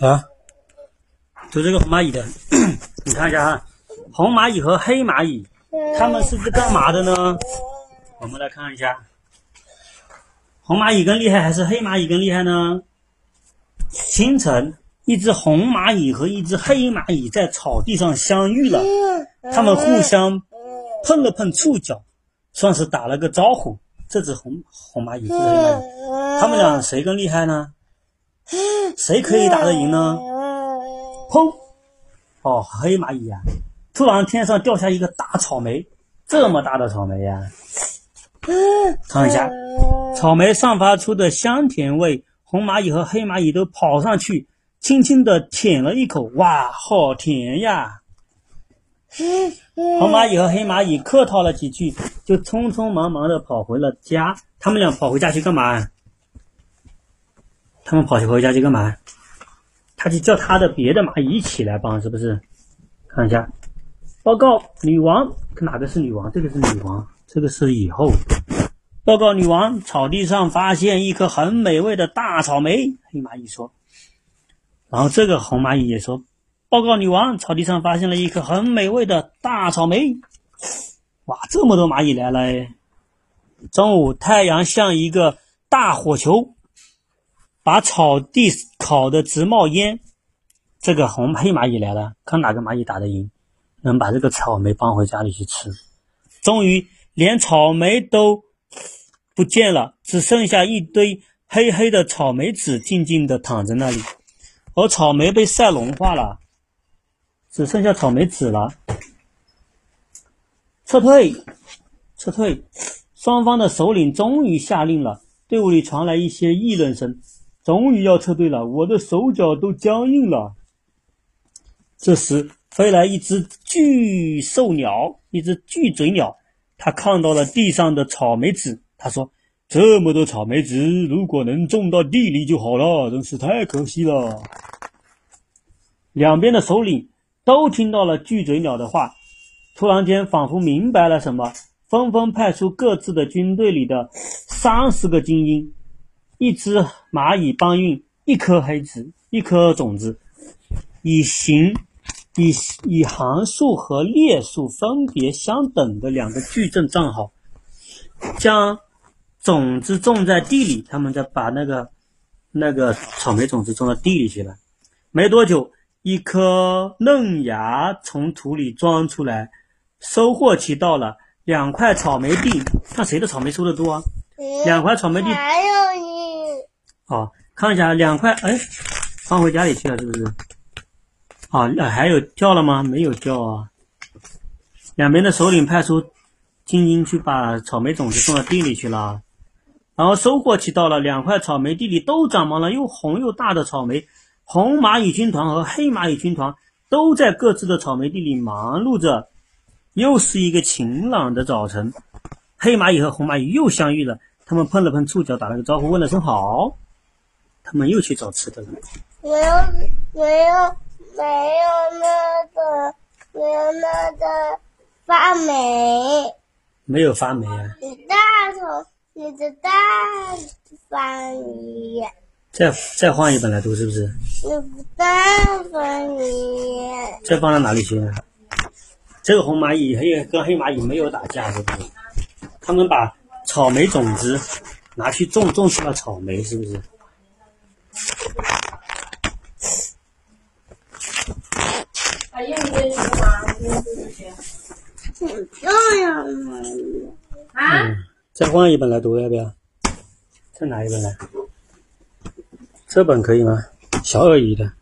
啊，读这个红蚂蚁的，你看一下哈，红蚂蚁和黑蚂蚁，它们是干嘛的呢？我们来看一下，红蚂蚁更厉害还是黑蚂蚁更厉害呢？清晨，一只红蚂蚁和一只黑蚂蚁在草地上相遇了，它们互相碰了碰触角，算是打了个招呼。这只红红蚂蚁，这只黑蚂蚁，它们俩谁更厉害呢？谁可以打得赢呢？砰！哦，黑蚂蚁呀！突然天上掉下一个大草莓，这么大的草莓呀！尝一下，草莓散发出的香甜味，红蚂蚁和黑蚂蚁都跑上去，轻轻地舔了一口，哇，好甜呀！红蚂蚁和黑蚂蚁客套了几句，就匆匆忙忙地跑回了家。他们俩跑回家去干嘛？他们跑去回家去干嘛？他去叫他的别的蚂蚁一起来帮，是不是？看一下，报告女王，哪个是女王？这个是女王，这个是以后。报告女王，草地上发现一颗很美味的大草莓。黑蚂蚁说。然后这个红蚂蚁也说，报告女王，草地上发现了一颗很美味的大草莓。哇，这么多蚂蚁来了！中午，太阳像一个大火球。把草地烤得直冒烟，这个红黑蚂蚁来了，看哪个蚂蚁打得赢，能把这个草莓搬回家里去吃。终于，连草莓都不见了，只剩下一堆黑黑的草莓籽，静静地躺在那里。而草莓被晒融化了，只剩下草莓籽了。撤退，撤退！双方的首领终于下令了。队伍里传来一些议论声。终于要撤退了，我的手脚都僵硬了。这时，飞来一只巨兽鸟，一只巨嘴鸟。它看到了地上的草莓籽，他说：“这么多草莓籽，如果能种到地里就好了，真是太可惜了。”两边的首领都听到了巨嘴鸟的话，突然间仿佛明白了什么，纷纷派出各自的军队里的三十个精英。一只蚂蚁搬运一颗黑子，一颗种子，以行以以行数和列数分别相等的两个矩阵站好，将种子种在地里。他们再把那个那个草莓种子种到地里去了。没多久，一颗嫩芽从土里钻出来，收获期到了。两块草莓地，看谁的草莓收的多啊？两块草莓地。好，看一下两块，哎，放回家里去了，是不是？啊，还有叫了吗？没有叫啊。两边的首领派出精英去把草莓种子送到地里去了，然后收获期到了，两块草莓地里都长满了又红又大的草莓。红蚂蚁军团和黑蚂蚁军团都在各自的草莓地里忙碌着。又是一个晴朗的早晨，黑蚂蚁和红蚂蚁又相遇了，他们碰了碰触角，打了个招呼，问了声好。他们又去找吃的了。没有，没有，没有那个，没有那个发霉。没有发霉啊。你大头，你的大翻译。再再换一本来读，是不是？你大翻译。再放到哪里去呢？这个红蚂蚁还有跟黑蚂蚁没有打架，是不是？他们把草莓种子拿去种，种出了草莓，是不是？还用这些吗？用这些？这样啊？嗯，再换一本来读要不要？再拿一本来？这本可以吗？小鳄鱼的。